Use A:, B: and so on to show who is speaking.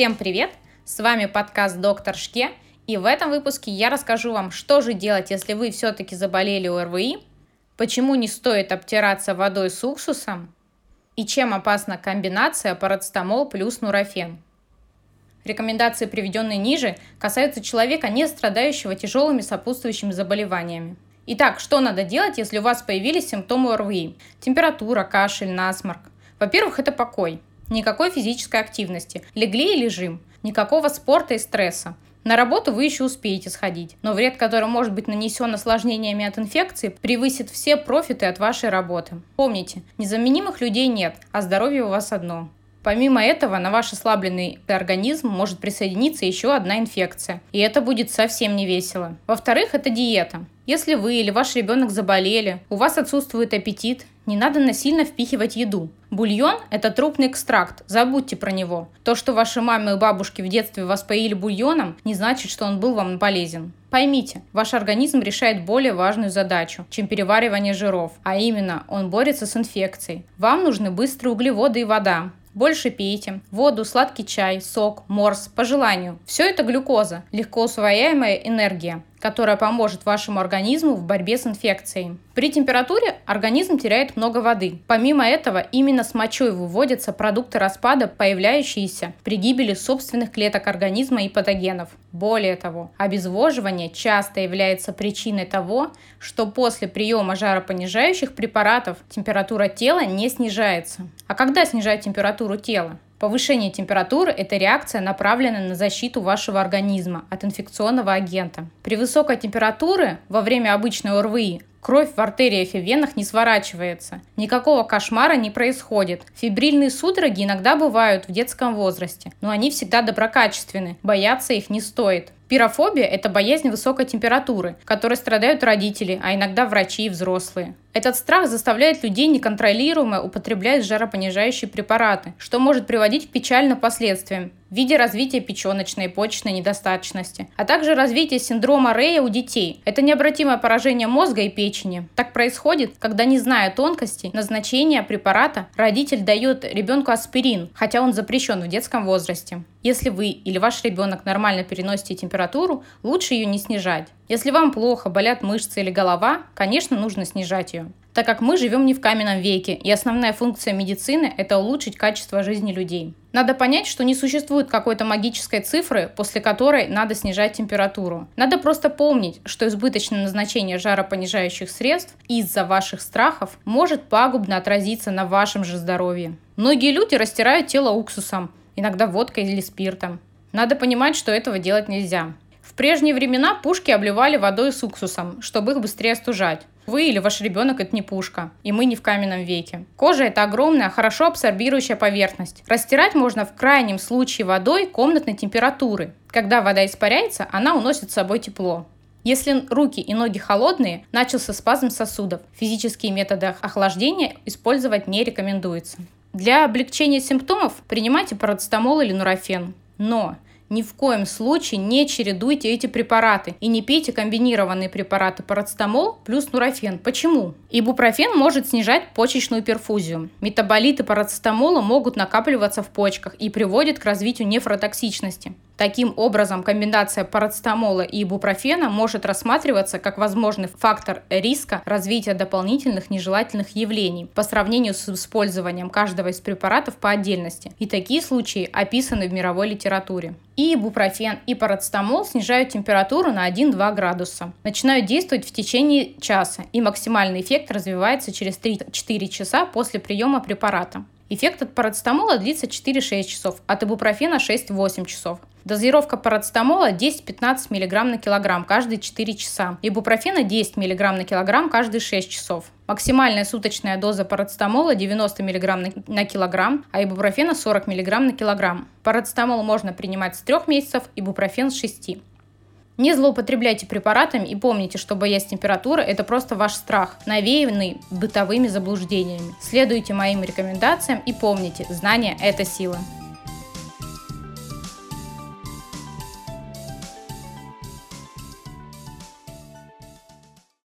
A: Всем привет! С вами подкаст «Доктор Шке», и в этом выпуске я расскажу вам, что же делать, если вы все-таки заболели ОРВИ, почему не стоит обтираться водой с уксусом и чем опасна комбинация парацетамол плюс нурофен. Рекомендации, приведенные ниже, касаются человека, не страдающего тяжелыми сопутствующими заболеваниями. Итак, что надо делать, если у вас появились симптомы ОРВИ? Температура, кашель, насморк. Во-первых, это покой. Никакой физической активности. Легли и лежим. Никакого спорта и стресса. На работу вы еще успеете сходить, но вред, который может быть нанесен осложнениями от инфекции, превысит все профиты от вашей работы. Помните, незаменимых людей нет, а здоровье у вас одно. Помимо этого, на ваш ослабленный организм может присоединиться еще одна инфекция, и это будет совсем не весело. Во-вторых, это диета. Если вы или ваш ребенок заболели, у вас отсутствует аппетит, не надо насильно впихивать еду. Бульон – это трупный экстракт, забудьте про него. То, что ваши мамы и бабушки в детстве вас поили бульоном, не значит, что он был вам полезен. Поймите, ваш организм решает более важную задачу, чем переваривание жиров, а именно он борется с инфекцией. Вам нужны быстрые углеводы и вода. Больше пейте. Воду, сладкий чай, сок, морс, по желанию. Все это глюкоза, легко усвояемая энергия которая поможет вашему организму в борьбе с инфекцией. При температуре организм теряет много воды. Помимо этого, именно с мочой выводятся продукты распада, появляющиеся при гибели собственных клеток организма и патогенов. Более того, обезвоживание часто является причиной того, что после приема жаропонижающих препаратов температура тела не снижается. А когда снижать температуру тела? Повышение температуры – это реакция, направленная на защиту вашего организма от инфекционного агента. При высокой температуре во время обычной ОРВИ Кровь в артериях и венах не сворачивается. Никакого кошмара не происходит. Фибрильные судороги иногда бывают в детском возрасте, но они всегда доброкачественны. Бояться их не стоит. Пирофобия – это боязнь высокой температуры, которой страдают родители, а иногда врачи и взрослые. Этот страх заставляет людей неконтролируемо употреблять жаропонижающие препараты, что может приводить к печальным последствиям в виде развития печеночной и почечной недостаточности, а также развития синдрома Рея у детей. Это необратимое поражение мозга и печени. Так происходит, когда, не зная тонкостей назначения препарата, родитель дает ребенку аспирин, хотя он запрещен в детском возрасте. Если вы или ваш ребенок нормально переносите температуру, лучше ее не снижать. Если вам плохо, болят мышцы или голова, конечно, нужно снижать ее так как мы живем не в каменном веке, и основная функция медицины – это улучшить качество жизни людей. Надо понять, что не существует какой-то магической цифры, после которой надо снижать температуру. Надо просто помнить, что избыточное назначение жаропонижающих средств из-за ваших страхов может пагубно отразиться на вашем же здоровье. Многие люди растирают тело уксусом, иногда водкой или спиртом. Надо понимать, что этого делать нельзя. В прежние времена пушки обливали водой с уксусом, чтобы их быстрее остужать. Вы или ваш ребенок – это не пушка, и мы не в каменном веке. Кожа – это огромная, хорошо абсорбирующая поверхность. Растирать можно в крайнем случае водой комнатной температуры. Когда вода испаряется, она уносит с собой тепло. Если руки и ноги холодные, начался спазм сосудов. Физические методы охлаждения использовать не рекомендуется. Для облегчения симптомов принимайте парацетамол или нурофен. Но ни в коем случае не чередуйте эти препараты и не пейте комбинированные препараты парацетамол плюс нурофен. Почему? Ибупрофен может снижать почечную перфузию. Метаболиты парацетамола могут накапливаться в почках и приводят к развитию нефротоксичности. Таким образом, комбинация парацетамола и ибупрофена может рассматриваться как возможный фактор риска развития дополнительных нежелательных явлений по сравнению с использованием каждого из препаратов по отдельности. И такие случаи описаны в мировой литературе. И ибупрофен, и парацетамол снижают температуру на 1-2 градуса. Начинают действовать в течение часа, и максимальный эффект развивается через 3-4 часа после приема препарата. Эффект от парацетамола длится 4-6 часов, от ибупрофена 6-8 часов. Дозировка парацетамола 10-15 мг на килограмм каждые 4 часа. Ибупрофена 10 мг на килограмм каждые 6 часов. Максимальная суточная доза парацетамола 90 мг на килограмм, а ибупрофена 40 мг на килограмм. Парацетамол можно принимать с 3 месяцев, ибупрофен с 6. Не злоупотребляйте препаратами и помните, что боязнь температуры – это просто ваш страх, навеянный бытовыми заблуждениями. Следуйте моим рекомендациям и помните, знание – это сила.